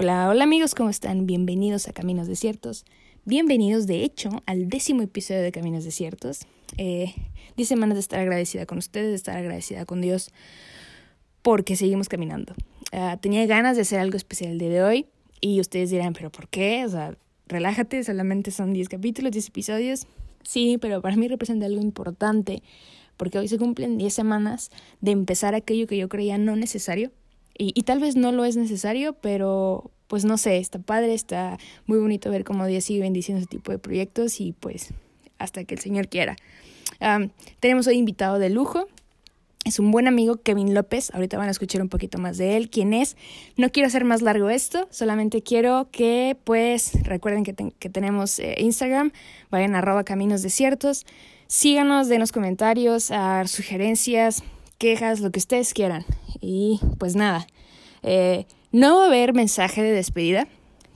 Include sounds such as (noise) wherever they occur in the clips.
Hola, hola amigos, ¿cómo están? Bienvenidos a Caminos Desiertos. Bienvenidos, de hecho, al décimo episodio de Caminos Desiertos. Eh, diez semanas de estar agradecida con ustedes, de estar agradecida con Dios, porque seguimos caminando. Ah, tenía ganas de hacer algo especial el día de hoy y ustedes dirán, ¿pero por qué? O sea, relájate, solamente son 10 capítulos, 10 episodios. Sí, pero para mí representa algo importante, porque hoy se cumplen 10 semanas de empezar aquello que yo creía no necesario y, tal vez no lo es necesario, pero pues no sé, está padre, está muy bonito ver cómo Dios sigue bendiciendo ese tipo de proyectos y pues hasta que el Señor quiera. tenemos hoy invitado de lujo. Es un buen amigo, Kevin López. Ahorita van a escuchar un poquito más de él, quién es. No quiero hacer más largo esto, solamente quiero que, pues, recuerden que, que tenemos eh, Instagram, vayan a arroba caminos desiertos. Síganos, denos comentarios, a sugerencias, quejas, lo que ustedes quieran. Y pues nada, eh, no va a haber mensaje de despedida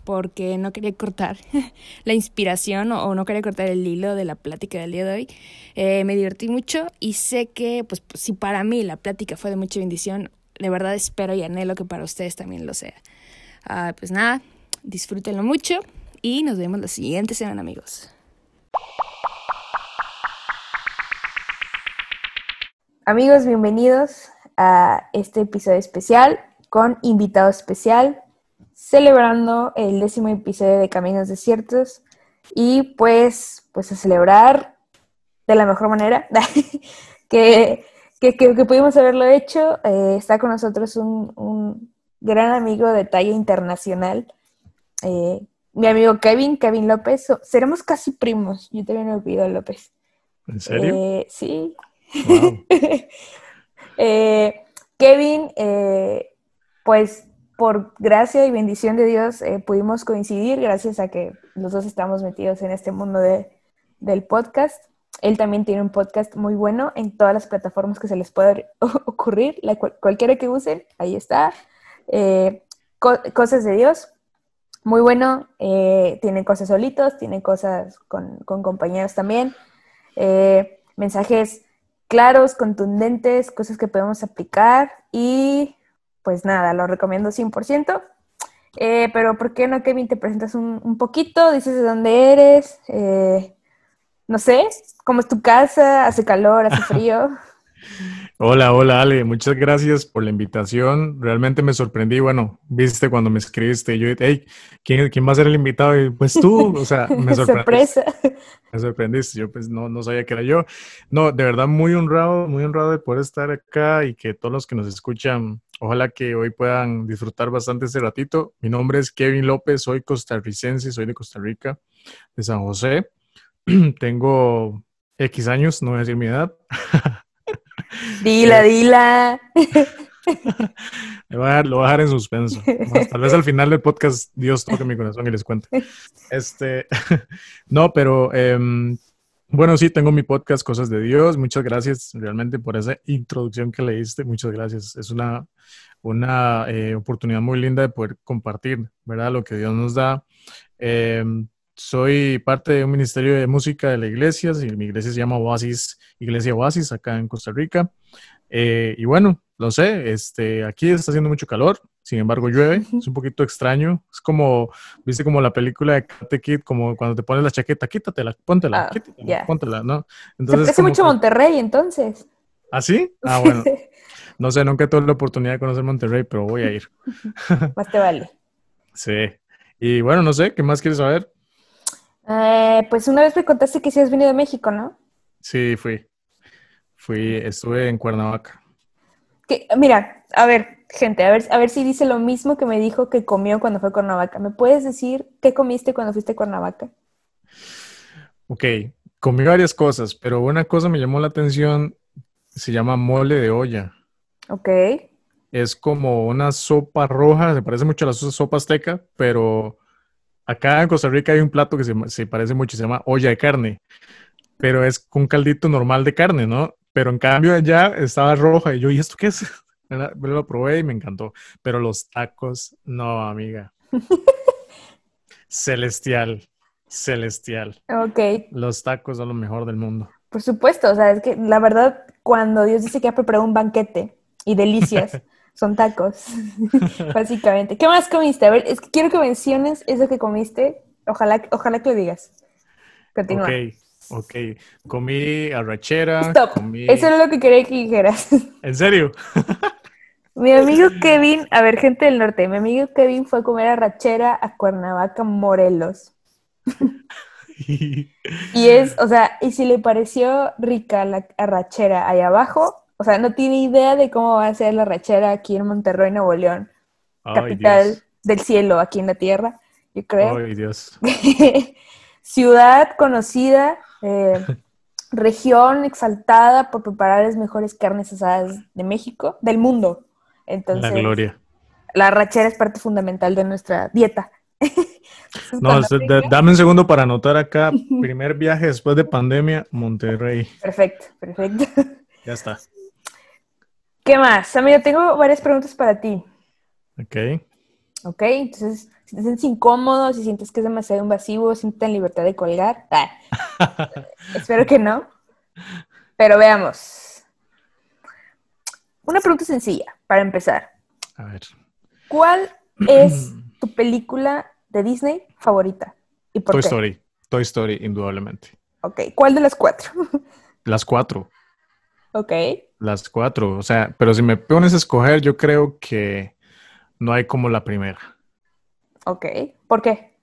porque no quería cortar (laughs) la inspiración o, no quería cortar el hilo de la plática del día de hoy. Eh, me divertí mucho y sé que pues si para mí la plática fue de mucha bendición, de verdad espero y anhelo que para ustedes también lo sea. Ah, pues nada, disfrútenlo mucho y nos vemos la siguiente semana amigos. Amigos, bienvenidos a este episodio especial con invitado especial, celebrando el décimo episodio de Caminos Desiertos y pues, pues a celebrar de la mejor manera (laughs) que, que, pudimos haberlo hecho. Eh, está con nosotros un, gran amigo de talla internacional, eh, mi amigo Kevin, Kevin López. seremos casi primos, yo también me olvido López. ¿En serio? Eh, sí. (laughs) Eh, Kevin, eh, pues por gracia y bendición de Dios eh, pudimos coincidir gracias a que los dos estamos metidos en este mundo del podcast. Él también tiene un podcast muy bueno en todas las plataformas que se les pueda (laughs) ocurrir, cualquiera que usen, ahí está. cosas de Dios, muy bueno. tiene cosas solitos, tiene cosas con compañeros también. mensajes claros, contundentes, cosas que podemos aplicar y pues nada, lo recomiendo 100%. Eh, pero ¿por qué no, Kevin, te presentas un, poquito? Dices de dónde eres, eh, no sé, cómo es tu casa, hace calor, hace frío. (laughs) Hola, hola Ale, muchas gracias por la invitación. Realmente me sorprendí. Bueno, viste cuando me escribiste, yo dije, hey, ¿quién, ¿quién, va a ser el invitado? Y pues tú, o sea, (laughs) me sorprendiste. Me sorprendiste, yo pues no, no sabía que era yo. No, de verdad muy honrado, muy honrado de poder estar acá y que todos los que nos escuchan, ojalá que hoy puedan disfrutar bastante este ratito. Mi nombre es Kevin López, soy costarricense, soy de Costa Rica, de San José. (clears throat) Tengo X años, no voy a decir mi edad. (laughs) Dila, dila. (laughs) lo voy a dejar en suspenso. tal vez al final del podcast Dios toque mi corazón y les cuente. Este, (laughs) no, pero em, bueno, sí, tengo mi podcast Cosas de Dios. Muchas gracias realmente por esa introducción que leíste. Muchas gracias. Es una, una eh, oportunidad muy linda de poder compartir, ¿verdad? Lo que Dios nos da. Em, soy parte de un ministerio de música de la iglesia, y mi iglesia se llama Oasis, Iglesia Oasis, acá en Costa Rica. Eh, y bueno, lo sé, este, aquí está haciendo mucho calor, sin embargo llueve, es un poquito extraño, es como, viste como la película de Karate Kid, como cuando te pones la chaqueta, quítatela, póntela, ah, póntela, ¿no? Entonces, Se parece mucho Monterrey entonces. ¿Ah, sí? (laughs) Ah, bueno. No sé, nunca tuve la oportunidad de conocer Monterrey, pero voy a ir. (laughs) Más te vale. (laughs) Sí. Y bueno, no sé, ¿qué más quieres saber? Eh, pues una vez me contaste que sí has venido a México, ¿no? Sí, fui. Fui, estuve en Cuernavaca. mira, a ver, gente, a ver, a ver si dice lo mismo que me dijo que comió cuando fue a Cuernavaca. ¿Me puedes decir qué comiste cuando fuiste a Cuernavaca? Ok, comí varias cosas, pero una cosa me llamó la atención, se llama mole de olla. Ok. Es como una sopa roja, se parece mucho a la sopa azteca, pero acá en Costa Rica hay un plato que se, parece mucho, se llama olla de carne, pero es un caldito normal de carne, ¿no? Pero en cambio allá estaba roja y yo, ¿y esto qué es? (laughs) Lo probé y me encantó. Pero los tacos, no, amiga. (laughs) celestial, celestial. Ok. Los tacos son lo mejor del mundo. Por supuesto, o sea, es que la verdad, cuando Dios dice que ha preparado un banquete y delicias (laughs) Son tacos, (laughs) básicamente. ¿Qué más comiste? A ver, es que quiero que menciones eso que comiste. Ojalá, ojalá que lo digas. Continúa. Ok, ok. Comí arrachera. Stop. Comí... Eso es lo que quería que dijeras. (laughs) ¿En serio? Mi amigo Kevin, a ver, gente del norte, mi amigo Kevin fue a comer arrachera a Cuernavaca, Morelos. (laughs) Y es, o sea, y si le pareció rica la arrachera ahí abajo, o sea, no tiene idea de cómo va a ser la arrachera aquí en Monterrey, Nuevo León, Ay, capital Dios. del cielo aquí en la tierra, yo creo. Ay, Dios. (laughs) Ciudad conocida, eh, (laughs) región exaltada por preparar las mejores carnes asadas de México, del mundo. Entonces, La gloria. la arrachera es parte fundamental de nuestra dieta. (laughs) No, dame un segundo para anotar acá. Primer viaje después de pandemia, Monterrey. Perfecto, perfecto. Ya está. ¿Qué más? Amigo, tengo varias preguntas para ti. Ok. ¿Ok? Entonces, si te sientes incómodo, si sientes que es demasiado invasivo, siéntete en libertad de colgar. Ah, (laughs) espero que no. Pero veamos. Una pregunta sencilla, para empezar. A ver. ¿Cuál es tu película de Disney favorita? ¿Y por Toy qué? Story. Toy Story, indudablemente. Ok, ¿cuál de las cuatro? (laughs) Las cuatro. ok. Las cuatro. O sea, pero si me pones a escoger, yo creo que no hay como la primera. Ok. ¿Por qué?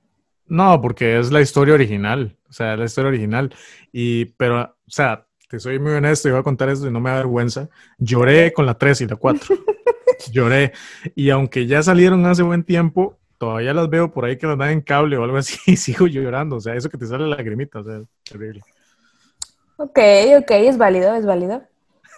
No, porque es la historia original. O sea, es la historia original. Y, pero, o sea, te soy muy honesto y voy a contar esto y no me da vergüenza. Lloré con la 3 y la 4. (laughs) Lloré. Y aunque ya salieron hace buen tiempo, todavía las veo por ahí que las dan en cable o algo así (laughs) y sigo llorando. O sea, eso que te sale la lagrimita, o sea, es terrible. Ok, ok, es válido, es válido.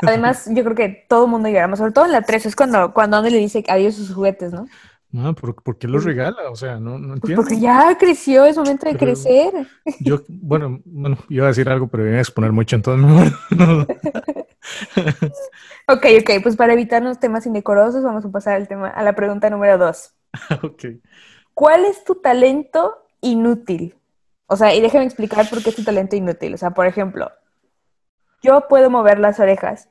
Además, (laughs) yo creo que todo el mundo lloramos, sobre todo en la 3, es cuando, cuando Andy le dice adiós sus juguetes, ¿no? No, ¿por, por qué los regala? O sea, no, no Pues entiendo. porque ya creció, es momento de Pero- crecer. Yo, bueno, bueno, iba a decir algo, pero iba a exponer mucho, entonces mejor (laughs) no. Ok, ok, pues para evitarnos temas indecorosos, vamos a pasar al tema, a la pregunta número 2. (laughs) ok. ¿Cuál es tu talento inútil? O sea, y déjame explicar por qué es tu talento inútil. O sea, por ejemplo, yo puedo mover las orejas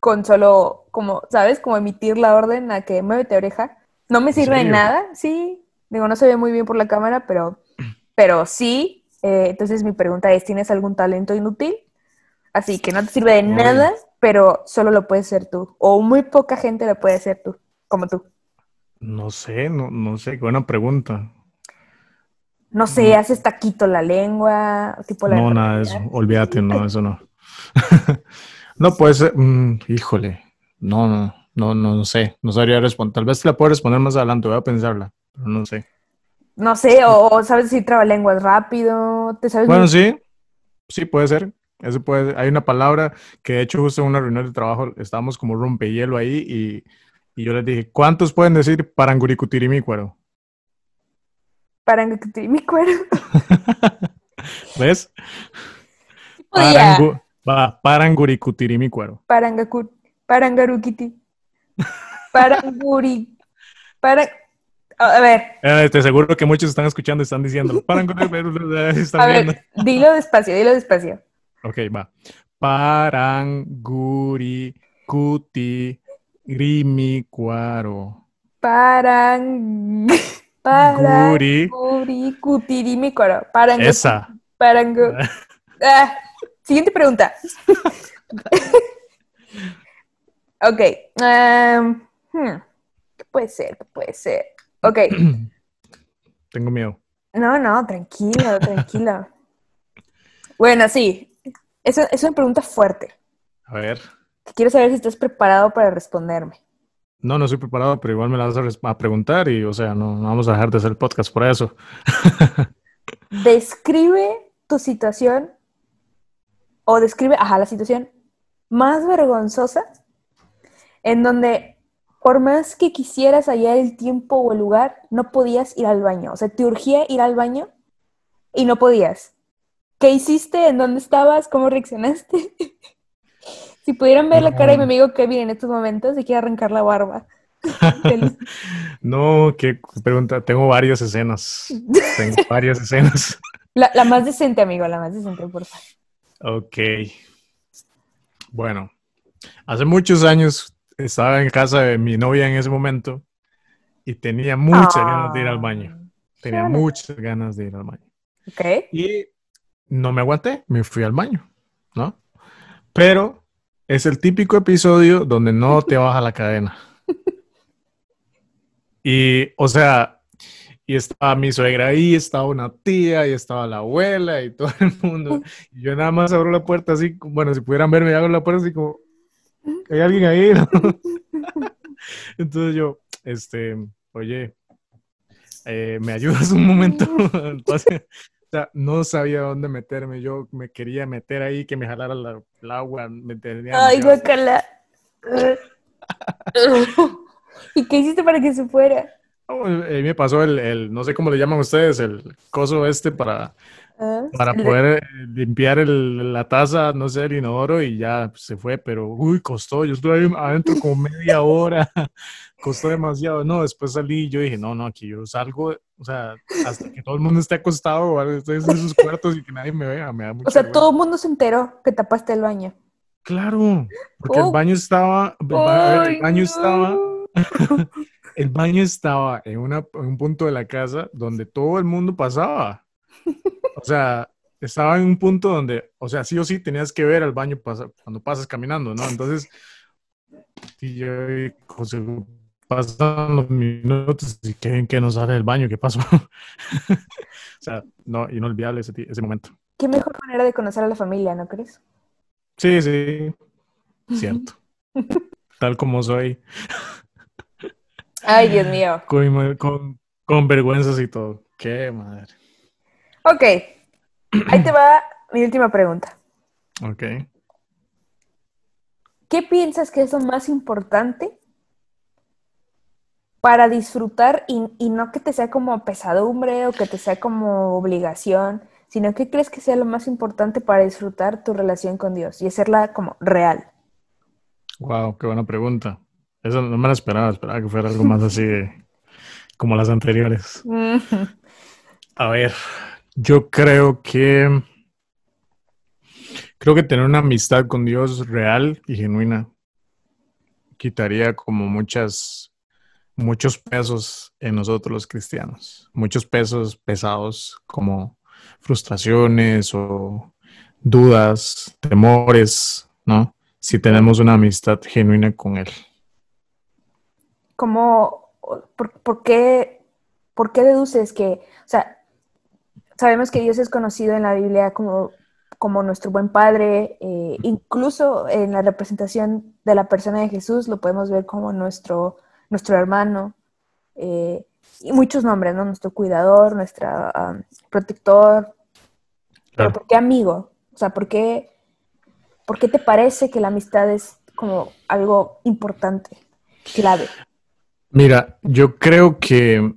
con solo, como, ¿sabes? Como emitir la orden a que muévete oreja. No me ¿En sirve de nada, sí. Digo, no se ve muy bien por la cámara, pero, (clears throat) pero sí. Eh, entonces mi pregunta es, ¿tienes algún talento inútil? Así que no te sirve de nada, pero solo lo puedes ser tú. O muy poca gente lo puede ser tú, como tú. No sé, no, no sé, buena pregunta. No sé, haces taquito la lengua, tipo la No, nada de eso, olvídate, no, eso no. (laughs) no puede ser, mm, híjole, no, no, no, no, no sé, no sabría responder. Tal vez te la puedo responder más adelante, voy a pensarla, pero no sé. No sé, o, o sabes decir trabalenguas rápido, te sabes Bueno, muy- sí, sí puede ser. Eso puede, hay una palabra que de hecho justo en una reunión de trabajo estábamos como rompehielo ahí y, y yo les dije, ¿cuántos pueden decir paranguricutirimícuaro? Parangacuti- mi cuero. (laughs) ¿Ves? Parangu, va, paranguricutirimícuaro. Parangacu- Parangarukiti. Paranguri. Para... A ver, Eh, te aseguro que muchos están escuchando y están diciendo, (laughs) están a viendo. ver, dilo despacio, dilo despacio. Ok, va. Paranguricutirimícuaro. Parang... (laughs) Guri. Parangurikutiri mi cuero. Parangu... Esa. Parangu... (laughs) Ah, siguiente pregunta. (laughs) ok. um, hmm, ¿Qué puede ser? ¿Qué puede ser? Ok. (clears throat) Tengo miedo. No, no, tranquilo, tranquilo. Bueno, sí. Es, es una pregunta fuerte. A ver. Quiero saber si estás preparado para responderme. No, no estoy preparado, pero igual me la vas a, preguntar y, o sea, no, no vamos a dejar de hacer el podcast por eso. (laughs) Describe tu situación o describe, ajá, la situación más vergonzosa en donde por más que quisieras hallar el tiempo o el lugar, no podías ir al baño. O sea, te urgía ir al baño y no podías. ¿Qué hiciste? ¿En dónde estabas? ¿Cómo reaccionaste? (laughs) si pudieran ver la cara de mi amigo Kevin en estos momentos, se quiere arrancar la barba. (laughs) No, qué pregunta. Tengo varias escenas. (laughs) Tengo varias escenas. La, la más decente, amigo, la más decente, por favor. Ok. Bueno, hace muchos años estaba en casa de mi novia en ese momento y tenía muchas ganas de ir al baño. Tenía Claro. muchas ganas de ir al baño. Ok. Y no me aguanté, me fui al baño, ¿no? Pero es el típico episodio donde no te baja la cadena. (laughs) Y, o sea, y estaba mi suegra ahí, estaba una tía, y estaba la abuela, y todo el (laughs) mundo. Y yo nada más abro la puerta así, bueno, si pudieran verme, abro la puerta así como, ¿hay alguien ahí? ¿no? (laughs) Entonces yo, este, oye, eh, ¿me ayudas un momento? Entonces, (laughs) o sea, no sabía dónde meterme. Yo me quería meter ahí, que me jalara la, el agua. Me tenía Ay, guacala. ¿Y qué hiciste para que se fuera? Oh, eh, me pasó el, el- no sé cómo le llaman ustedes, el coso este para, Ah, para el de- poder eh, limpiar el- la taza, no sé, el inodoro y ya se fue, pero uy, costó. Yo estuve ahí adentro como media hora, (laughs) costó demasiado. No, después salí y yo dije, no, no, aquí yo salgo, o sea, hasta que todo el mundo esté acostado estoy en sus cuartos y que nadie me vea, me da mucha O sea, todo el mundo se enteró que tapaste el baño. Claro, porque el Oh. baño estaba, el ba- el baño estaba, (laughs) el baño estaba en, una, en un punto de la casa donde todo el mundo pasaba. O sea, estaba en un punto donde, o sea, sí o sí tenías que ver al baño pasa- cuando pasas caminando, ¿no? Entonces, y yo, José, pasan los minutos y que, que no sale del baño, ¿qué pasó? (laughs) o sea, no, inolvidable ese, ese momento. Qué mejor manera de conocer a la familia, ¿no crees? Sí, sí, cierto. (laughs) Tal como soy. Ay, Dios mío. con, con, con vergüenzas y todo. Qué madre. Ok. Ahí te va mi última pregunta. Ok. ¿Qué piensas que es lo más importante para disfrutar y, y no que te sea como pesadumbre o que te sea como obligación, sino que crees que sea lo más importante para disfrutar tu relación con Dios y hacerla como real? Wow, qué buena pregunta. Eso no me la esperaba, esperaba que fuera algo más así de- como las anteriores. (laughs) A ver, yo creo que creo que tener una amistad con Dios real y genuina quitaría como muchas muchos pesos en nosotros los cristianos, muchos pesos pesados como frustraciones o dudas, temores, ¿no? Si tenemos una amistad genuina con Él. ¿Cómo, por, por qué, por qué deduces que, o sea, sabemos que Dios es conocido en la Biblia como, como nuestro buen Padre, eh, incluso en la representación de la persona de Jesús lo podemos ver como nuestro, nuestro hermano, eh, y muchos nombres, ¿no? Nuestro cuidador, nuestro um, protector, pero. ¿por qué amigo? O sea, ¿por qué, ¿por qué te parece que la amistad es como algo importante, clave? Mira, yo creo que,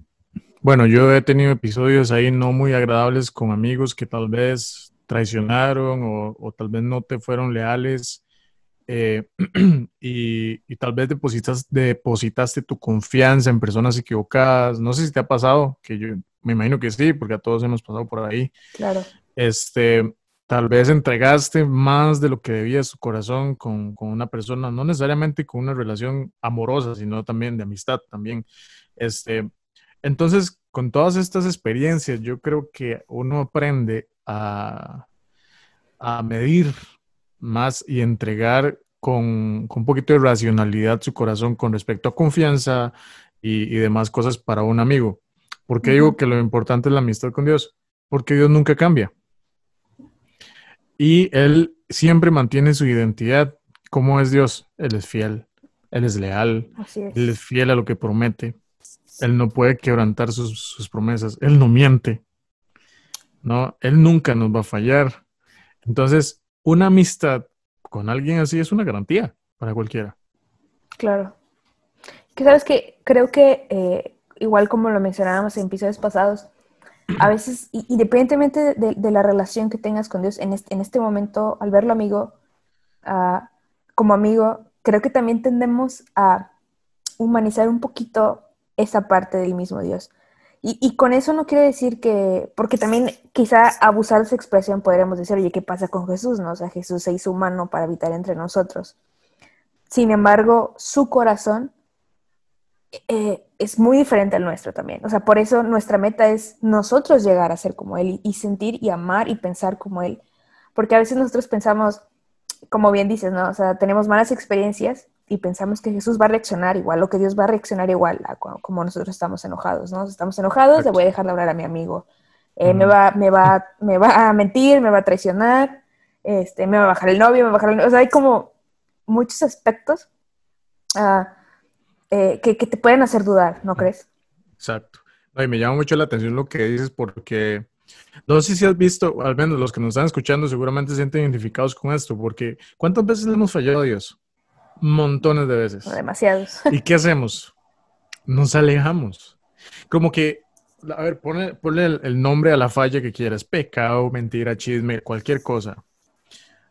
bueno, yo he tenido episodios ahí no muy agradables con amigos que tal vez traicionaron o, o tal vez no te fueron leales eh, (clears throat) y, y tal vez depositas, depositaste tu confianza en personas equivocadas. No sé si te ha pasado, que yo me imagino que sí, porque a todos hemos pasado por ahí. Claro. Este, tal vez entregaste más de lo que debía su corazón con, con una persona, no necesariamente con una relación amorosa, sino también de amistad también. Este, entonces, con todas estas experiencias, yo creo que uno aprende a, a medir más y entregar con, con un poquito de racionalidad su corazón con respecto a confianza y, y demás cosas para un amigo. ¿Por qué digo que lo importante es la amistad con Dios? Porque Dios nunca cambia. Y Él siempre mantiene su identidad. ¿Cómo es Dios? Él es fiel, Él es leal, Así es. Él es fiel a lo que promete. Él no puede quebrantar sus, sus promesas. Él no miente. ¿no? Él nunca nos va a fallar. Entonces, una amistad con alguien así es una garantía para cualquiera. Claro. Que sabes que creo que, eh, igual como lo mencionábamos en episodios pasados, a veces, independientemente de, la relación que tengas con Dios en este, en este momento, al verlo amigo, como amigo, creo que también tendemos a humanizar un poquito esa parte del mismo Dios. Y, y con eso no quiero decir que, porque también quizá abusar de esa expresión podríamos decir, oye, ¿qué pasa con Jesús? No? O sea, Jesús se hizo humano para habitar entre nosotros. Sin embargo, su corazón eh, es muy diferente al nuestro también. O sea, por eso nuestra meta es nosotros llegar a ser como Él y, sentir y amar y pensar como Él. Porque a veces nosotros pensamos, como bien dices, ¿no? O sea, tenemos malas experiencias y pensamos que Jesús va a reaccionar igual o que Dios va a reaccionar igual a como nosotros estamos enojados, ¿no? Estamos enojados, le voy a dejar de hablar a mi amigo. Eh, me, va, me, va, me va a mentir, me va a traicionar, este, me va a bajar el novio, me va a bajar el novio. O sea, hay como muchos aspectos ah, eh, que, te pueden hacer dudar, ¿no crees? Exacto. y me llama mucho la atención lo que dices porque no sé si has visto, al menos los que nos están escuchando seguramente se sienten identificados con esto, porque ¿cuántas veces le hemos fallado a Dios? Montones de veces. demasiados. ¿Y qué hacemos? Nos alejamos. Como que, a ver, ponle, el, el, nombre a la falla que quieras, pecado, mentira, chisme, cualquier cosa,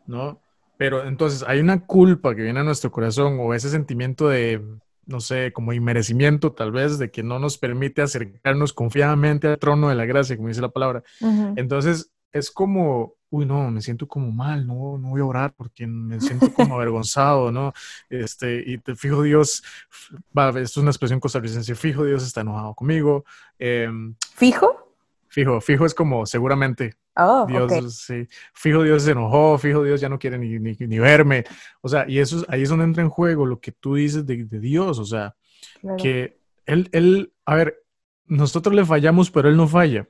¿no? Pero entonces hay una culpa que viene a nuestro corazón o ese sentimiento de no sé, como inmerecimiento tal vez, de que no nos permite acercarnos confiadamente al trono de la gracia, como dice la palabra. Entonces, es como, uy, no, me siento como mal, no, no voy a orar porque me siento como (laughs) avergonzado, ¿no? Este, y te fijo Dios, va, esto es una expresión costarricense, fijo Dios está enojado conmigo. Em, ¿Fijo? Fijo, fijo es como seguramente. Oh, Dios, sí. Fijo Dios se enojó, fijo Dios ya no quiere ni, ni, verme. O sea, y eso ahí es donde entra en juego lo que tú dices de, Dios. O sea, que él, él, a ver, nosotros le fallamos, pero él no falla.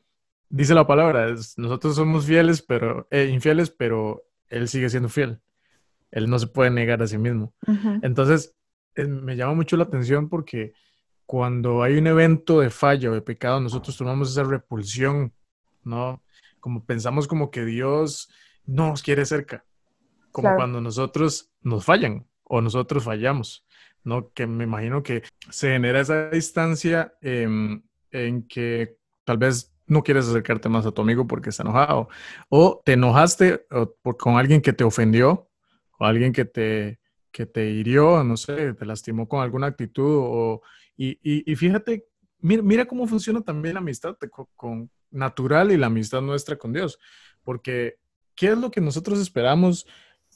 Dice la palabra, nosotros somos fieles, pero eh, infieles, pero él sigue siendo fiel. Él no se puede negar a sí mismo. Entonces, eh, me llama mucho la atención porque cuando hay un evento de falla o de pecado, nosotros tomamos esa repulsión, ¿no? Como pensamos como que Dios no nos quiere cerca, como cuando nosotros nos fallan o nosotros fallamos, ¿no? Que me imagino que se genera esa distancia en que tal vez no quieres acercarte más a tu amigo porque está enojado, o te enojaste con alguien que te ofendió, o alguien que te, que te hirió, no sé, te lastimó con alguna actitud o y, fíjate, mira, cómo funciona también la amistad con, natural y la amistad nuestra con Dios. Porque, ¿qué es lo que nosotros esperamos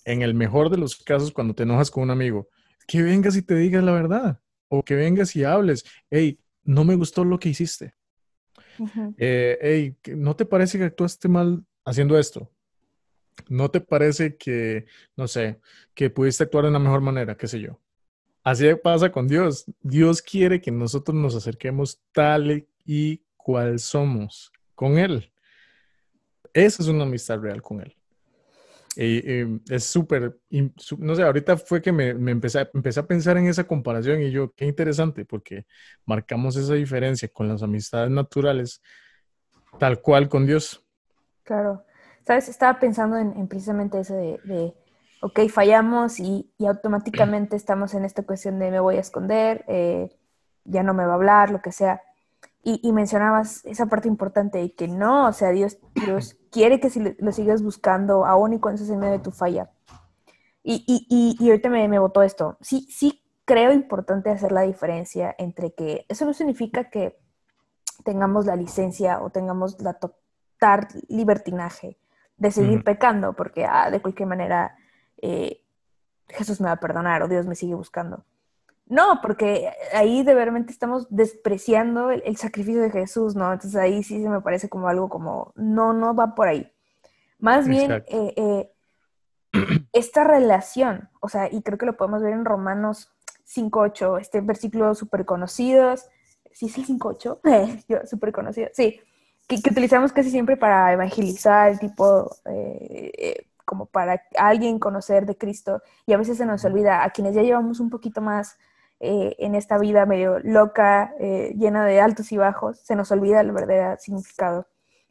en el mejor de los casos cuando te enojas con un amigo? Que vengas y te digas la verdad. O que vengas y hables. Hey, no me gustó lo que hiciste. Eh, hey, ¿no te parece que actuaste mal haciendo esto? ¿No te parece que, no sé, que pudiste actuar de una mejor manera, qué sé yo? Así pasa con Dios. Dios quiere que nosotros nos acerquemos tal y cual somos con Él. Esa es una amistad real con Él. Es súper, no sé, ahorita fue que me, empecé, empecé, a pensar en esa comparación y yo, qué interesante, porque marcamos esa diferencia con las amistades naturales, tal cual con Dios. Claro, sabes, estaba pensando en, precisamente eso de ok, fallamos y, automáticamente estamos en esta cuestión de me voy a esconder, eh, ya no me va a hablar, lo que sea. Y, mencionabas esa parte importante de que no, o sea, Dios, Dios (clears throat) quiere que si lo, sigas buscando aún y cuando estás en medio de tu falla. Y, y, y ahorita me, me botó esto. Sí, sí creo importante hacer la diferencia entre que eso no significa que tengamos la licencia o tengamos la total libertinaje de seguir pecando, porque ah, de cualquier manera eh, Jesús me va a perdonar o Dios me sigue buscando. No, porque ahí de verdad estamos despreciando el, sacrificio de Jesús, ¿no? Entonces ahí sí se me parece como algo como, no, no va por ahí. Más bien, eh, eh, (clears throat) esta relación, o sea, y creo que lo podemos ver en Romanos 5.8, este versículo súper conocido, ¿sí es el 5.8? (laughs) Yo, súper conocido, sí, que, utilizamos casi siempre para evangelizar, tipo, como para alguien conocer de Cristo y a veces se nos olvida a quienes ya llevamos un poquito más eh, en esta vida medio loca, eh, llena de altos y bajos, se nos olvida el verdadero significado.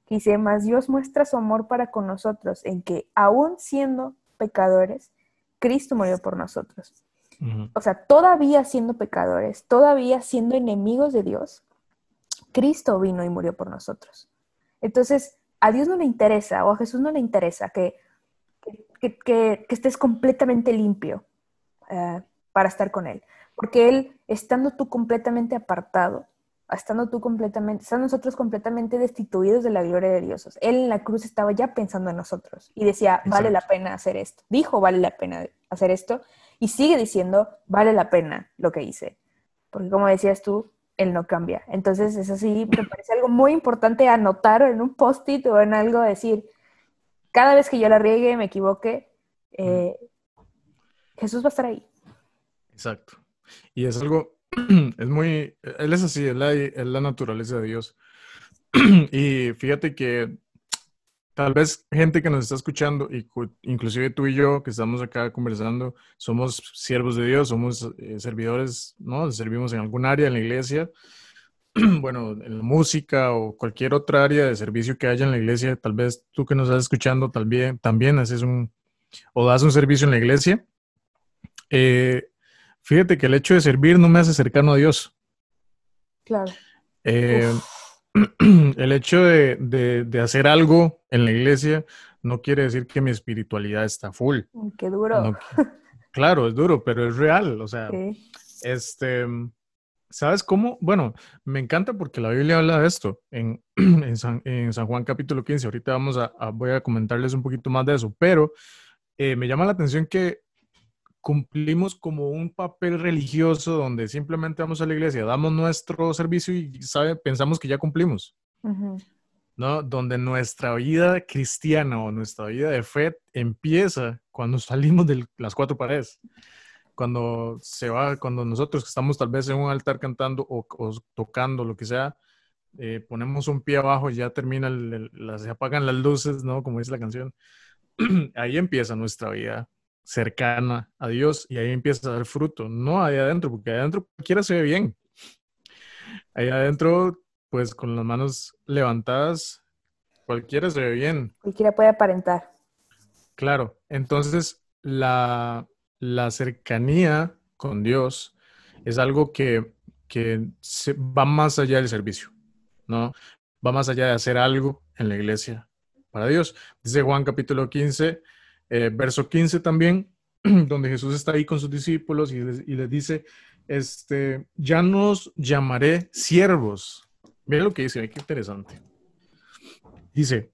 dice, más Dios muestra su amor para con nosotros en que aún siendo pecadores, Cristo murió por nosotros. O sea, todavía siendo pecadores, todavía siendo enemigos de Dios, Cristo vino y murió por nosotros. Entonces, a Dios no le interesa o a Jesús no le interesa que que, estés completamente limpio eh, para estar con Él. Porque Él, estando tú completamente apartado, estando tú completamente, estando nosotros completamente destituidos de la gloria de Dios. Él en la cruz estaba ya pensando en nosotros y decía, vale la pena hacer esto. Dijo, vale la pena hacer esto y sigue diciendo, vale la pena lo que hice. Porque como decías tú, él no cambia. Entonces, eso sí, me parece algo muy importante anotar en un post-it o en algo, decir, cada vez que yo la riegue, me equivoque, eh, Jesús va a estar ahí. Exacto. Y es algo, (clears throat) es muy, él es así, es la, es la naturaleza de Dios. (clears throat) y fíjate que tal vez gente que nos está escuchando, y inclusive tú y yo que estamos acá conversando, somos siervos de Dios, somos eh, servidores, ¿no? Servimos en algún área en la iglesia, (clears throat) bueno, en la música o cualquier otra área de servicio que haya en la iglesia, tal vez tú que nos estás escuchando también, también haces un, o das un servicio en la iglesia. Eh, fíjate que el hecho de servir no me hace cercano a Dios. Claro. Eh, (clears throat) el hecho de, hacer algo en la iglesia no quiere decir que mi espiritualidad está full. Qué duro. claro, es duro, pero es real. O sea, este, ¿sabes cómo? Bueno, me encanta porque la Biblia habla de esto en, (clears throat) San, Juan capítulo 15. Ahorita vamos a, voy a comentarles un poquito más de eso, pero eh, me llama la atención que cumplimos como un papel religioso donde simplemente vamos a la iglesia, damos nuestro servicio y sabe, pensamos que ya cumplimos. ¿No? Donde nuestra vida cristiana o nuestra vida de fe empieza cuando salimos de las cuatro paredes. Cuando se va, cuando nosotros que estamos tal vez en un altar cantando o, tocando, lo que sea, eh, ponemos un pie abajo y ya termina, se apagan las luces, ¿no? Como dice la canción. (clears throat) Ahí empieza nuestra vida cercana a Dios y ahí empieza a dar fruto, no ahí adentro, porque ahí adentro cualquiera se ve bien. Ahí adentro, pues con las manos levantadas, cualquiera se ve bien. Cualquiera puede aparentar. Claro, entonces la, la cercanía con Dios es algo que, que va más allá del servicio, ¿no? Va más allá de hacer algo en la iglesia para Dios. Dice Juan capítulo 15, eh, verso 15 también, (clears throat) donde Jesús está ahí con sus discípulos y les, dice, este, ya nos llamaré siervos. Mira lo que dice, qué interesante. Dice,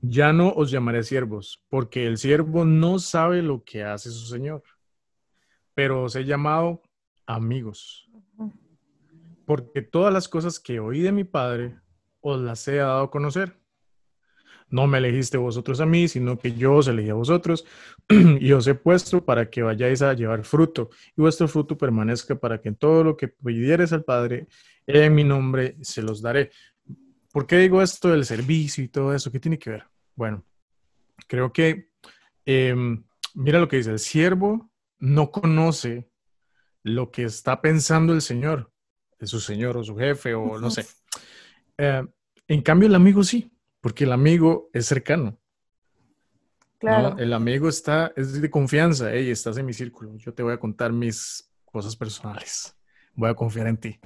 ya no os llamaré siervos, porque el siervo no sabe lo que hace su Señor, pero os he llamado amigos, porque todas las cosas que oí de mi Padre os las he dado a conocer no me elegiste vosotros a mí, sino que yo os elegí a vosotros (clears throat) y os he puesto para que vayáis a llevar fruto y vuestro fruto permanezca para que en todo lo que pidieres al Padre en mi nombre se los daré. ¿Por qué digo esto del servicio y todo eso? ¿Qué tiene que ver? Bueno, creo que, em, mira lo que dice, el siervo no conoce lo que está pensando el Señor, su Señor o su jefe o no sé. Eh, en cambio, el amigo sí. Porque el amigo es cercano. Claro. El amigo está, es de confianza. Hey, estás en mi círculo. Yo te voy a contar mis cosas personales. Voy a confiar en ti.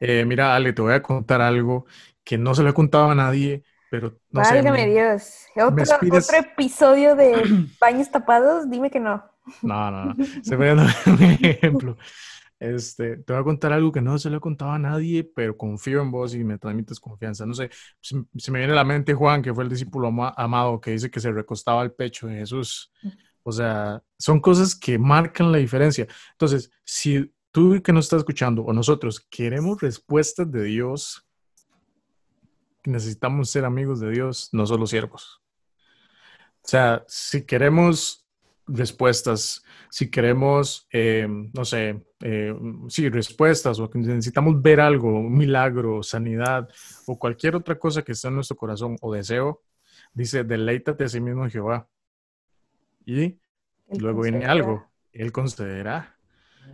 Eh, mira, Ale, te voy a contar algo que no se lo he contado a nadie, pero no Válgame sé. Dios. ¿Otro, ¿Otro episodio de (clears throat) baños tapados? Dime que no. No, no, no. (laughs) Se me da (laughs) un ejemplo. Este, te voy a contar algo que no se lo he contado a nadie, pero confío en vos y me transmites confianza. No sé, se, me viene a la mente Juan, que fue el discípulo amado, que dice que se recostaba al pecho de Jesús. O sea, son cosas que marcan la diferencia. Entonces, si tú que nos estás escuchando o nosotros queremos respuestas de Dios, necesitamos ser amigos de Dios, no solo siervos. O sea, si queremos respuestas, si queremos, eh, no sé, eh, sí, respuestas o que necesitamos ver algo, un milagro, sanidad o cualquier otra cosa que esté en nuestro corazón o deseo, dice, deleítate a sí mismo Jehová. Y luego viene algo, Él concederá.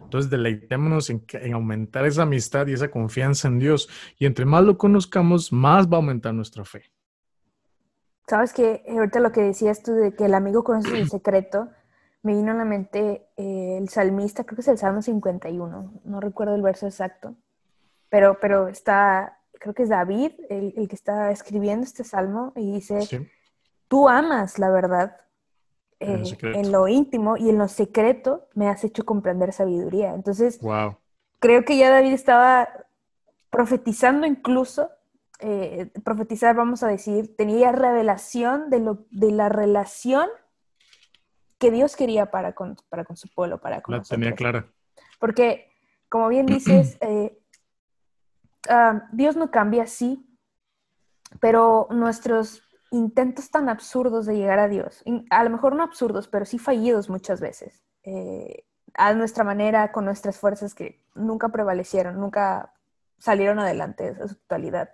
Entonces, deleitémonos en, en, aumentar esa amistad y esa confianza en Dios. Y entre más lo conozcamos, más va a aumentar nuestra fe. Sabes que ahorita lo que decías tú de que el amigo conoce el secreto, me vino a la mente eh, el salmista, creo que es el Salmo 51, no recuerdo el verso exacto, pero, pero está, creo que es David el, que está escribiendo este salmo y dice, tú amas la verdad en, eh, lo íntimo y en lo secreto me has hecho comprender sabiduría. Entonces, creo que ya David estaba profetizando incluso, eh, profetizar, vamos a decir, tenía revelación de, lo, de la relación que Dios quería para con, para con su pueblo, para con La tenía clara. Porque, como bien (clears throat) dices, eh, ah, Dios no cambia, sí, pero nuestros intentos tan absurdos de llegar a Dios, a lo mejor no absurdos, pero sí fallidos muchas veces, eh, a nuestra manera, con nuestras fuerzas que nunca prevalecieron, nunca salieron adelante a su totalidad.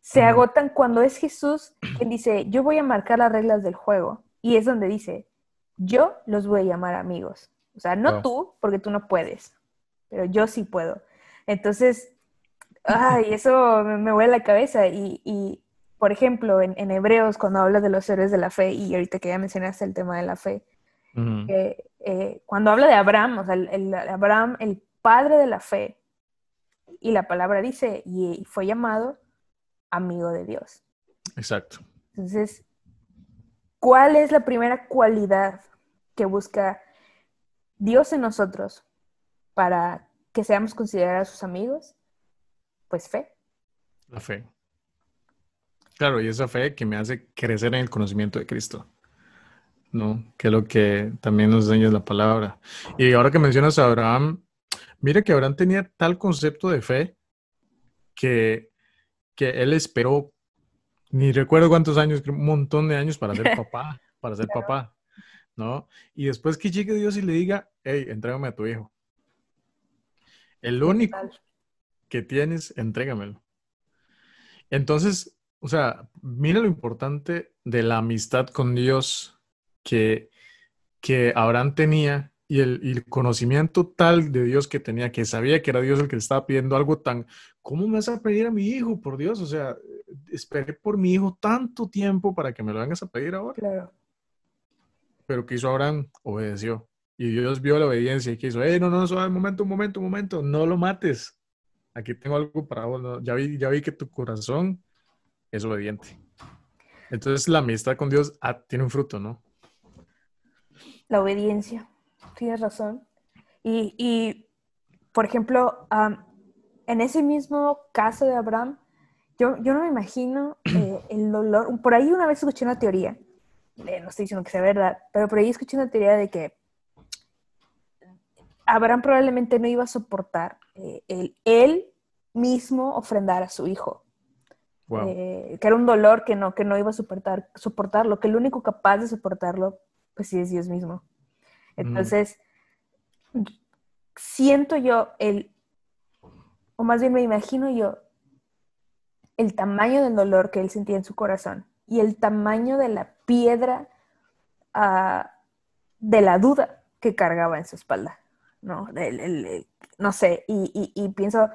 Se agotan cuando es Jesús quien dice, yo voy a marcar las reglas del juego. Y es donde dice, yo los voy a llamar amigos. O sea, no tú, porque tú no puedes, pero yo sí puedo. Entonces, ay, eso me, me la cabeza. Y, por ejemplo, en, Hebreos, cuando habla de los héroes de la fe, y ahorita que ya mencionaste el tema de la fe, eh, cuando habla de Abraham, o sea, el, Abraham, el padre de la fe, y la palabra dice, y fue llamado amigo de Dios. Exacto. Entonces, ¿cuál es la primera cualidad que busca Dios en nosotros para que seamos considerados sus amigos? Pues fe. La fe. Claro, y esa fe que me hace crecer en el conocimiento de Cristo. ¿no? Que es lo que también nos enseña la palabra. Y ahora que mencionas a Abraham, mira que Abraham tenía tal concepto de fe que, que él esperó, ni recuerdo cuántos años, un montón de años para ser (laughs) papá, para ser papá, ¿no? Y después que llegue Dios y le diga, hey, entrégame a tu hijo. El único que tienes, entrégamelo. Entonces, o sea, mira lo importante de la amistad con Dios que, que Abraham tenía y el, conocimiento tal de Dios que tenía, que sabía que era Dios el que le estaba pidiendo algo tan, ¿cómo me vas a pedir a mi hijo, por Dios? O sea, esperé por mi hijo tanto tiempo para que me lo vengas a pedir ahora. Claro. Pero que hizo Abraham? Obedeció. Y Dios vio la obediencia y que hizo, hey, no, no, no, un momento, un momento, un momento, no lo mates. Aquí tengo algo para vos. Ya, vi, ya vi que tu corazón es obediente. Entonces la amistad con Dios ah, tiene un fruto, ¿no? la obediencia. Tienes razón. Y, por ejemplo, en ese mismo caso de Abraham, yo, yo no me imagino eh, (clears throat) el dolor. Por ahí una vez escuché una teoría, eh, no estoy diciendo que sea verdad, pero por ahí escuché una teoría de que Abraham probablemente no iba a soportar eh, el, él mismo ofrendar a su hijo. Que era un dolor que no, que no iba a soportar, soportarlo, que el único capaz de soportarlo pues sí es Dios mismo. Entonces, siento yo el, o más bien me imagino yo, el tamaño del dolor que él sentía en su corazón y el tamaño de la piedra ah, de la duda que cargaba en su espalda, ¿no? no sé, y, pienso,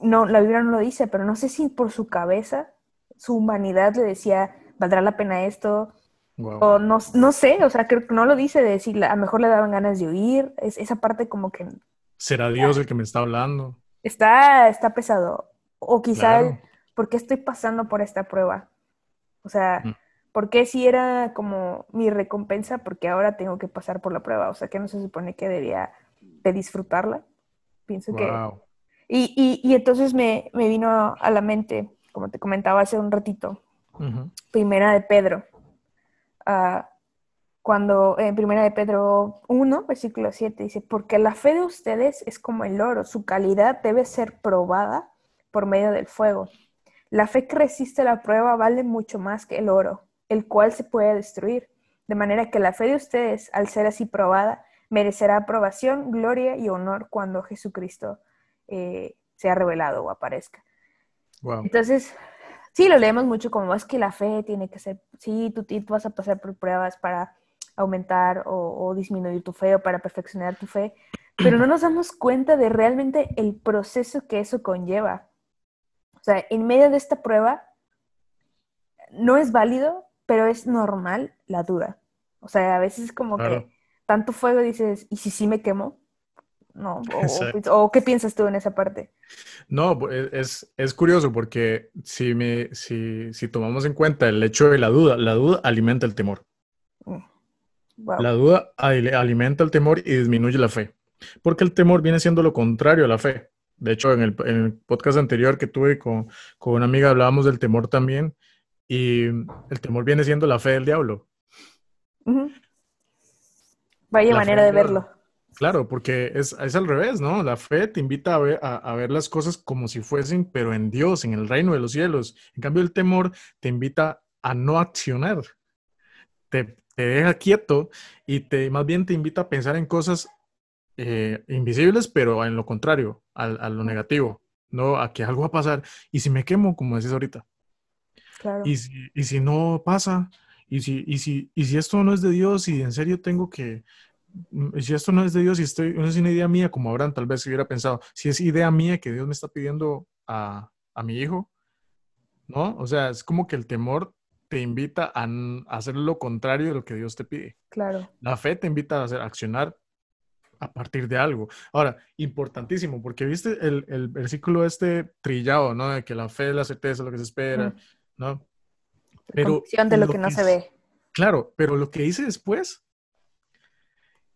no, la Biblia no lo dice, pero no sé si por su cabeza, su humanidad le decía, ¿valdrá la pena esto? O no, no, sé, o sea, creo que no lo dice de decir, a lo mejor le daban ganas de huir, es, esa parte como que... ¿Será Dios el que me está hablando? Está, está pesado. O quizá, ¿por qué estoy pasando por esta prueba? O sea, mm. ¿por qué si era como mi recompensa? Porque ahora tengo que pasar por la prueba. O sea, que no se supone que debía de disfrutarla. Pienso que... Y, y, y, entonces me, me, vino a la mente, como te comentaba hace un ratito, primera de Pedro cuando en Primera de Pedro 1, versículo 7, dice, porque la fe de ustedes es como el oro, su calidad debe ser probada por medio del fuego. La fe que resiste la prueba vale mucho más que el oro, el cual se puede destruir. De manera que la fe de ustedes, al ser así probada, merecerá aprobación, gloria y honor cuando Jesucristo eh, sea revelado o aparezca. Entonces, sí, lo leemos mucho como es que la fe tiene que ser, sí, tú, tú vas a pasar por pruebas para aumentar o, disminuir tu fe o para perfeccionar tu fe, pero no nos damos cuenta de realmente el proceso que eso conlleva. O sea, en medio de esta prueba, no es válido, pero es normal la duda. O sea, a veces es como que tanto fuego dices, ¿y si sí me quemo? ¿No? (laughs) O, qué piensas tú en esa parte? No, e, es, es curioso porque si, me, si, si, tomamos en cuenta el hecho de la duda, la duda alimenta el temor. Mm, la duda alimenta el temor y disminuye la fe, porque el temor viene siendo lo contrario a la fe. De hecho, en el, podcast anterior que tuve con, una amiga hablábamos del temor también y el temor viene siendo la fe del diablo. Vaya manera de verlo. Claro, porque es, al revés, ¿no? La fe te invita a ver, a, ver, las cosas como si fuesen, pero en Dios, en el reino de los cielos. En cambio, el temor te invita a no accionar. Te, deja quieto y te, más bien te invita a pensar en cosas eh, invisibles, pero en lo contrario, a, lo negativo, ¿no? A que algo va a pasar. Y si me quemo, como decís ahorita. Claro. Y, si, y si no pasa, y si, y, si, y si esto no es de Dios y en serio tengo que, si esto no es de Dios, si estoy, no es una idea mía, como Abraham tal vez hubiera pensado, si es idea mía que Dios me está pidiendo a, a mi hijo, ¿no? O sea, es como que el temor te invita a, hacer lo contrario de lo que Dios te pide. Claro. La fe te invita a hacer, accionar a partir de algo. Ahora, importantísimo, porque viste el, el versículo este trillado, ¿no? De que la fe es la certeza, lo que se espera, ¿no? Pero de lo, que no se ve. Claro, pero lo que dice después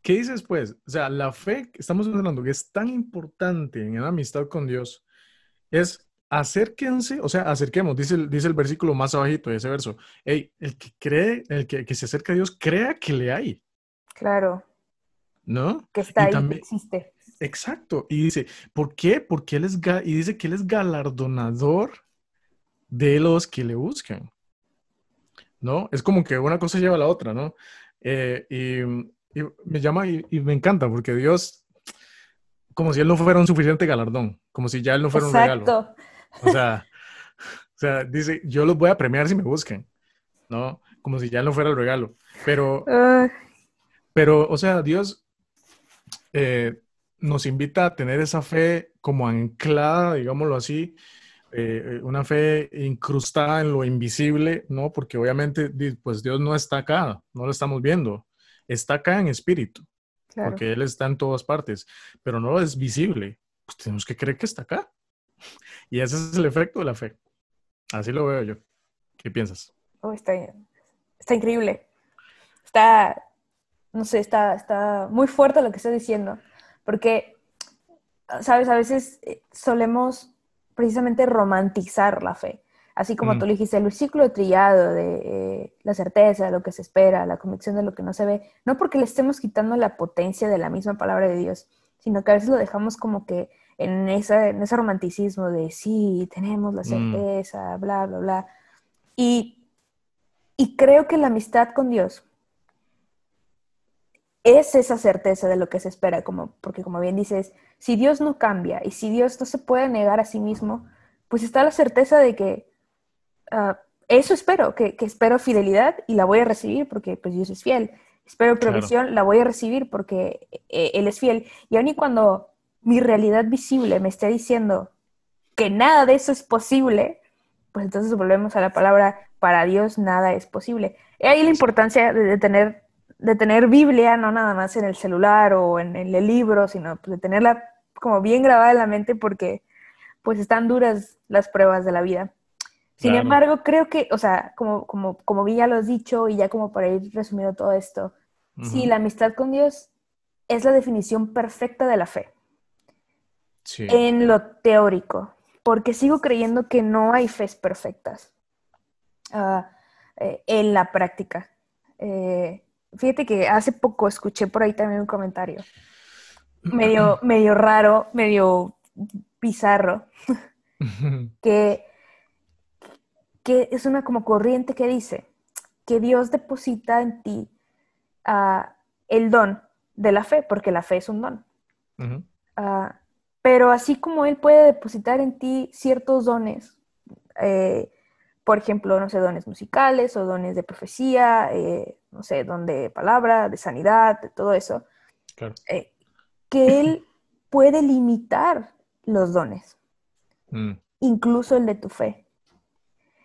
¿Qué dices pues? O sea, la fe que estamos hablando que es tan importante en la amistad con Dios es acérquense, o sea, acerquemos, dice el, dice el versículo más abajito de ese verso. Hey, el que cree, el que, se acerca a Dios, crea que le hay. Claro. ¿No? Que está ahí, que existe. Exacto. Y dice, ¿por qué? Porque él es, y dice que él es galardonador de los que le buscan. ¿No? Es como que una cosa lleva a la otra, ¿no? Eh, y y me llama y, me encanta porque Dios, como si Él no fuera un suficiente galardón, como si ya Él no fuera un regalo. O sea, (laughs) o sea, dice, yo los voy a premiar si me busquen, ¿no? Como si ya Él no fuera el regalo. Pero, pero, o sea, Dios eh, nos invita a tener esa fe como anclada, digámoslo así, eh, una fe incrustada en lo invisible, ¿no? Porque obviamente, pues Dios no está acá, no lo estamos viendo, está acá en espíritu, porque Él está en todas partes, pero no es visible. Pues tenemos que creer que está acá. Y ese es el efecto de la fe. Así lo veo yo. ¿Qué piensas? Oh, está, está increíble. Está, no sé, está, está muy fuerte lo que estás diciendo, porque, sabes, a veces eh, solemos precisamente romantizar la fe. Así como tú le dijiste, el versículo trillado de eh, la certeza de lo que se espera, la convicción de lo que no se ve, no porque le estemos quitando la potencia de la misma palabra de Dios, sino que a veces lo dejamos como que en, esa, en ese romanticismo de sí, tenemos la mm. certeza, bla, bla, bla. Y, y creo que la amistad con Dios es esa certeza de lo que se espera, como, porque como bien dices, si Dios no cambia y si Dios no se puede negar a sí mismo, pues está la certeza de que Ah, eso espero, que, espero fidelidad y la voy a recibir porque pues Dios es fiel. Espero provisión, la voy a recibir porque eh, Él es fiel. Y aun y cuando mi realidad visible me esté diciendo que nada de eso es posible, pues entonces volvemos a la palabra, para Dios nada es posible. Y ahí la importancia de, tener, de tener Biblia, no nada más en el celular o en, el libro, sino pues, de tenerla como bien grabada en la mente porque pues están duras las pruebas de la vida. Sin embargo, creo que, o sea, como, como, como ya lo has dicho y ya como para ir resumiendo todo esto, sí, la amistad con Dios es la definición perfecta de la fe. Sí. En lo teórico, porque sigo creyendo que no hay fes perfectas ah, eh, en la práctica. Eh, fíjate que hace poco escuché por ahí también un comentario medio, (clears throat) medio raro, medio bizarro, que que es una como corriente que dice que Dios deposita en ti ah, el don de la fe, porque la fe es un don. Ah, pero así como Él puede depositar en ti ciertos dones, eh, por ejemplo, no sé, dones musicales o dones de profecía, eh, no sé, don de palabra, de sanidad, de todo eso, eh, que Él puede limitar los dones, mm. incluso el de tu fe.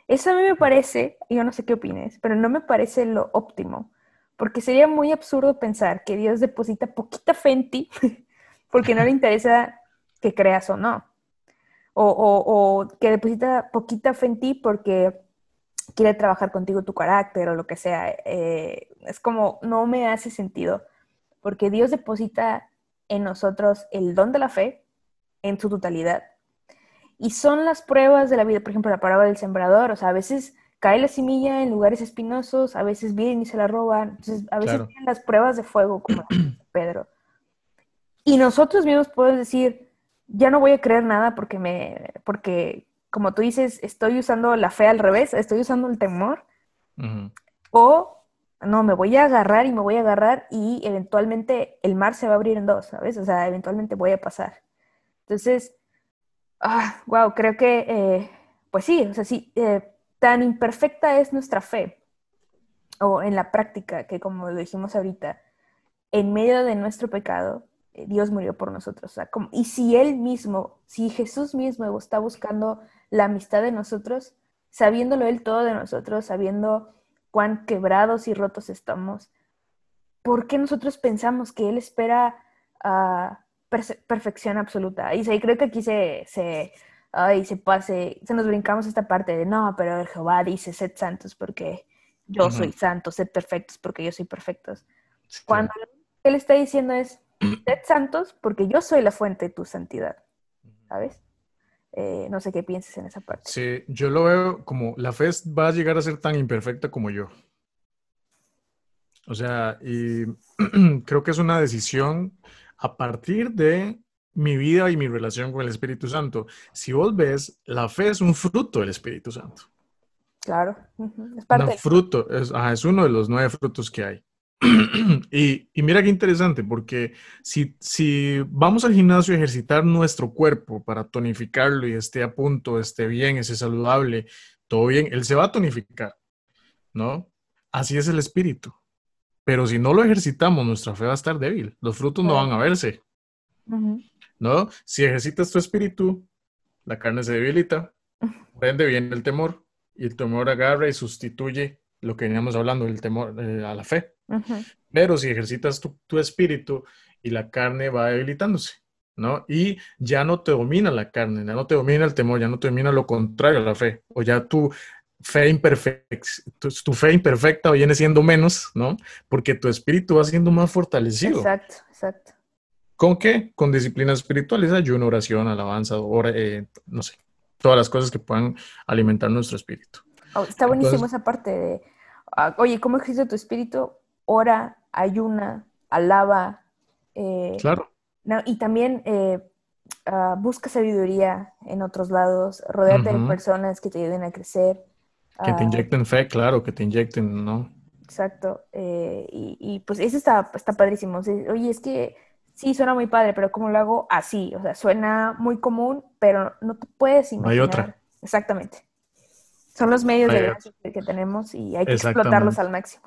Eso a mí me parece, yo no sé qué opines, pero no me parece lo óptimo, porque sería muy absurdo pensar que Dios deposita poquita fe en ti (laughs) porque no le (laughs) interesa que creas o no. O, que deposita poquita fe en ti porque quiere trabajar contigo tu carácter o lo que sea. Eh, es como, no me hace sentido, porque Dios deposita en nosotros el don de la fe en su totalidad. Y son las pruebas de la vida, por ejemplo, la parábola del sembrador, o sea, a veces cae la semilla en lugares espinosos, a veces vienen y se la roban, entonces a veces vienen las pruebas de fuego, como (clears throat) Pedro. Y nosotros mismos podemos decir, ya no voy a creer nada porque me, porque como tú dices, estoy usando la fe al revés, estoy usando el temor, o no, me voy a agarrar y me voy a agarrar y eventualmente el mar se va a abrir en dos, ¿sabes? O sea, eventualmente voy a pasar. Entonces, ah, wow, creo que, eh, pues sí, o sea, sí, eh, tan imperfecta es nuestra fe, o en la práctica, que como dijimos ahorita, en medio de nuestro pecado, eh, Dios murió por nosotros. O sea, y si Él mismo, si Jesús mismo está buscando la amistad de nosotros, sabiéndolo Él todo de nosotros, sabiendo cuán quebrados y rotos estamos, ¿por qué nosotros pensamos que Él espera uh, perfección absoluta? Y creo que aquí se, se, se pase, se nos brincamos esta parte de, no, pero Jehová dice, sed santos porque yo soy santo, sed perfectos porque yo soy perfectos. Cuando Él está diciendo es, sed santos porque yo soy la fuente de tu santidad, ¿sabes? Eh, no sé qué pienses en esa parte. Sí, yo lo veo como la fe va a llegar a ser tan imperfecta como yo. O sea, y (clears throat) creo que es una decisión a partir de mi vida y mi relación con el Espíritu Santo. Si vos ves, la fe es un fruto del Espíritu Santo. Claro, es parte. fruto, es, es uno de los nueve frutos que hay. (clears throat) y, mira qué interesante, porque si, si vamos al gimnasio a ejercitar nuestro cuerpo para tonificarlo y esté a punto, esté bien, esté saludable, todo bien, él se va a tonificar, ¿no? Así es el espíritu. Pero si no lo ejercitamos, nuestra fe va a estar débil, los frutos no van a verse, ¿no? Si ejercitas tu espíritu, la carne se debilita, (laughs) vende bien el temor, y el temor agarra y sustituye lo que veníamos hablando, el temor eh, a la fe. Pero si ejercitas tu, espíritu y la carne va debilitándose, ¿no? Y ya no te domina la carne, ya no te domina el temor, ya no te domina lo contrario a la fe, o ya tu fe imperfecta, tu, fe imperfecta viene siendo menos, ¿no? Porque tu espíritu va siendo más fortalecido. Exacto, exacto. ¿Con qué? Con disciplinas espirituales, ayuno, oración, alabanza, eh, no sé, todas las cosas que puedan alimentar nuestro espíritu. Oh, está buenísimo esa parte de, ah, oye, ¿cómo existe tu espíritu? ora, ayuna, alaba. Eh, claro. y también eh, ah, busca sabiduría en otros lados, rodeate de personas que te ayuden a crecer. Que te ah, inyecten fe, claro, que te inyecten, ¿no? Exacto. Eh, y, pues eso está, está padrísimo. Oye, es que sí, suena muy padre, pero ¿cómo lo hago? Así, o sea, suena muy común, pero no te puedes imaginar. hay otra. Exactamente. Son los medios de que tenemos y hay que explotarlos al máximo.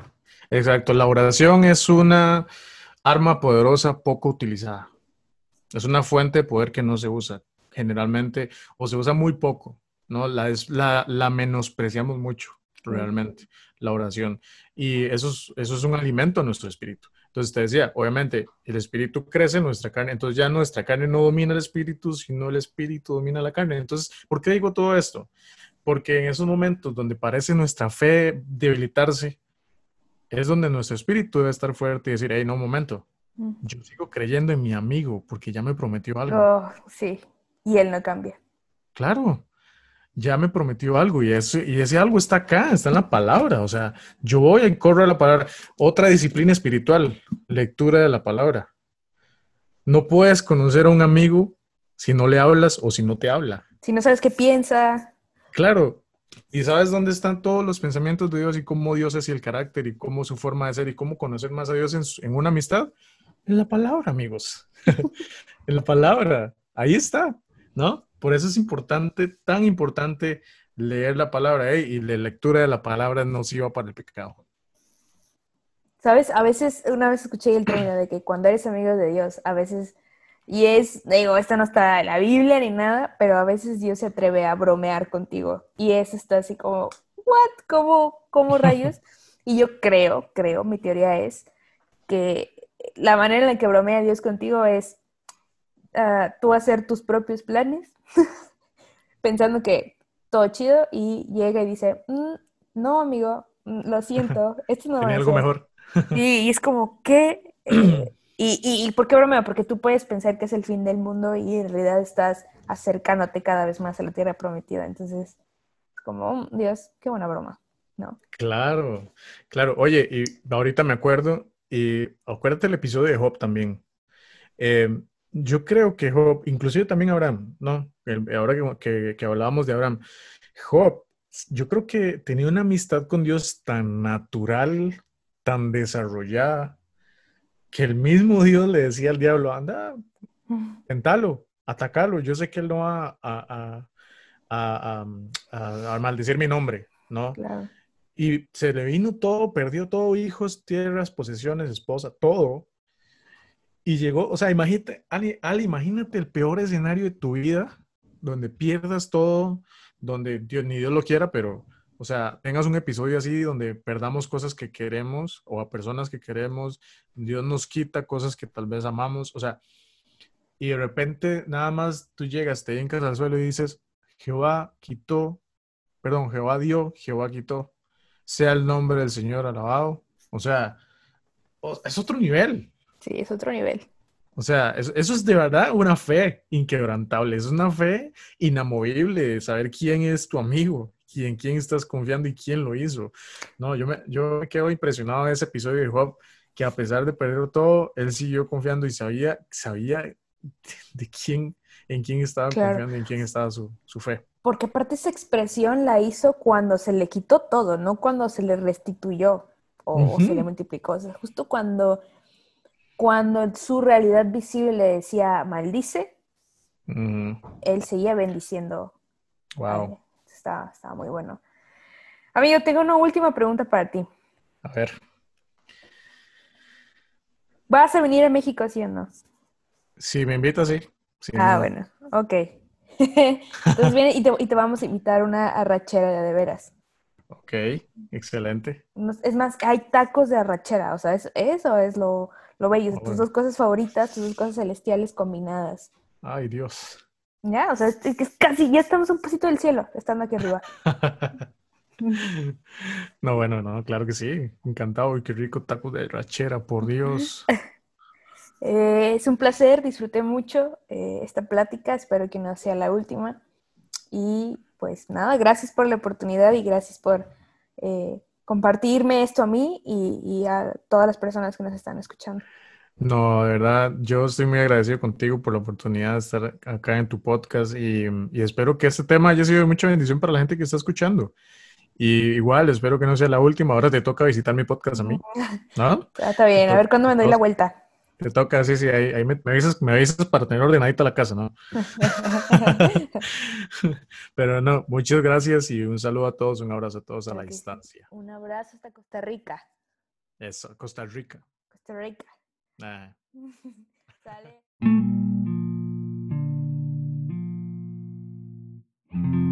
Exacto, la oración es una arma poderosa poco utilizada. Es una fuente de poder que no se usa generalmente o se usa muy poco, ¿no? La, es, la, la menospreciamos mucho, realmente, la oración. Y eso es, eso es un alimento a nuestro espíritu. Entonces te decía, obviamente, el espíritu crece en nuestra carne, entonces ya nuestra carne no domina el espíritu, sino el espíritu domina la carne. Entonces, ¿por qué digo todo esto? Porque en esos momentos donde parece nuestra fe debilitarse, es donde nuestro espíritu debe estar fuerte y decir, hey, no, un momento, yo sigo creyendo en mi amigo porque ya me prometió algo. Oh, sí, y él no cambia. Claro, ya me prometió algo y ese, y ese algo está acá, está en la palabra. O sea, yo voy y corro a la palabra. Otra disciplina espiritual, lectura de la palabra. No puedes conocer a un amigo si no le hablas o si no te habla. Si no sabes qué piensa. Claro, ¿Y sabes dónde están todos los pensamientos de Dios y cómo Dios es y el carácter y cómo su forma de ser y cómo conocer más a Dios en, una amistad? En la palabra, amigos. (laughs) en la palabra. Ahí está, ¿no? Por eso es importante, tan importante leer la palabra ¿eh? y la lectura de la palabra no nociva para el pecado. Sabes, a veces, una vez escuché el término de que cuando eres amigo de Dios, a veces y es, digo, esto no está en la Biblia ni nada, pero a veces Dios se atreve a bromear contigo. Y eso está así como, ¿what? ¿Cómo, cómo rayos? y yo creo, creo, mi teoría es que la manera en la que bromea Dios contigo es uh, tú hacer tus propios planes, (laughs) pensando que todo chido, y llega y dice, mm, no, amigo, mm, lo siento, (laughs) esto no va a algo mejor. y, y es como, ¿qué? (clears throat) Eh, Y, y, ¿por qué bromeo? Porque tú puedes pensar que es el fin del mundo y en realidad estás acercándote cada vez más a la tierra prometida. Entonces, como, mm, Dios, qué buena broma, ¿no? Claro, claro. Oye, y ahorita me acuerdo, y acuérdate el episodio de Job también. Eh, yo creo que Job, inclusive también Abraham, ¿no? ahora que, que hablábamos de Abraham, Job, yo creo que tenía una amistad con Dios tan natural, tan desarrollada, que el mismo Dios le decía al diablo, anda, tentalo, atacalo, yo sé que él no va a, a, maldecir mi nombre, ¿no? Y se le vino todo, perdió todo, hijos, tierras, posesiones, esposa, todo. Y llegó, o sea, imagínate, Ali, imagínate el peor escenario de tu vida, donde pierdas todo, donde Dios, ni Dios lo quiera, pero, o sea, tengas un episodio así donde perdamos cosas que queremos o a personas que queremos, Dios nos quita cosas que tal vez amamos, o sea, y de repente nada más tú llegas, te hincas al suelo y dices, Jehová quitó, perdón, Jehová dio, Jehová quitó, sea el nombre del Señor alabado, o sea, es otro nivel. Sí, es otro nivel. O sea, eso, es de verdad una fe inquebrantable, es una fe inamovible de saber quién es tu amigo, quién, quién estás confiando y quién lo hizo. No, yo me, yo me quedo impresionado de ese episodio de Job, que a pesar de perder todo, él siguió confiando y sabía, sabía de quién, en quién estaba confiando y en quién estaba su, su fe. Porque aparte esa expresión la hizo cuando se le quitó todo, no cuando se le restituyó o, se le multiplicó. O sea, justo cuando cuando su realidad visible le decía maldice, él seguía bendiciendo. Wow. Estaba, muy bueno. Amigo, tengo una última pregunta para ti. A ver. ¿Vas a venir a México, sí o no? Si me invitas, sí. ah, bueno, ok. (laughs) Entonces viene y te, y te, vamos a invitar una arrachera de, de veras. Ok, excelente. Es más, hay tacos de arrachera, o sea, eso es lo, lo bello, tus dos cosas favoritas, tus dos cosas celestiales combinadas. Ay, Dios. Ya, o sea, es, casi, ya estamos un poquito del cielo, estando aquí arriba. (laughs) no, bueno, no, claro que sí. Encantado y qué rico taco de rachera, por Dios. (laughs) Eh, es un placer, disfruté mucho eh, esta plática, espero que no sea la última. Y pues nada, gracias por la oportunidad y gracias por eh, compartirme esto a mí y, a todas las personas que nos están escuchando. No, de verdad, yo estoy muy agradecido contigo por la oportunidad de estar acá en tu podcast y, espero que este tema haya sido de mucha bendición para la gente que está escuchando. Y igual, espero que no sea la última. Ahora te toca visitar mi podcast a mí. ¿No? (laughs) Está bien, a ver cuándo me doy la vuelta. Te toca, sí, sí, ahí, me, me, avisas, me avisas para tener ordenadita la casa, ¿no? (laughs) Pero no, muchas gracias y un saludo a todos, un abrazo a todos a la distancia. Un abrazo hasta Costa Rica. Eso, Costa Rica. Costa Rica. Ah. (laughs) Sale. (laughs)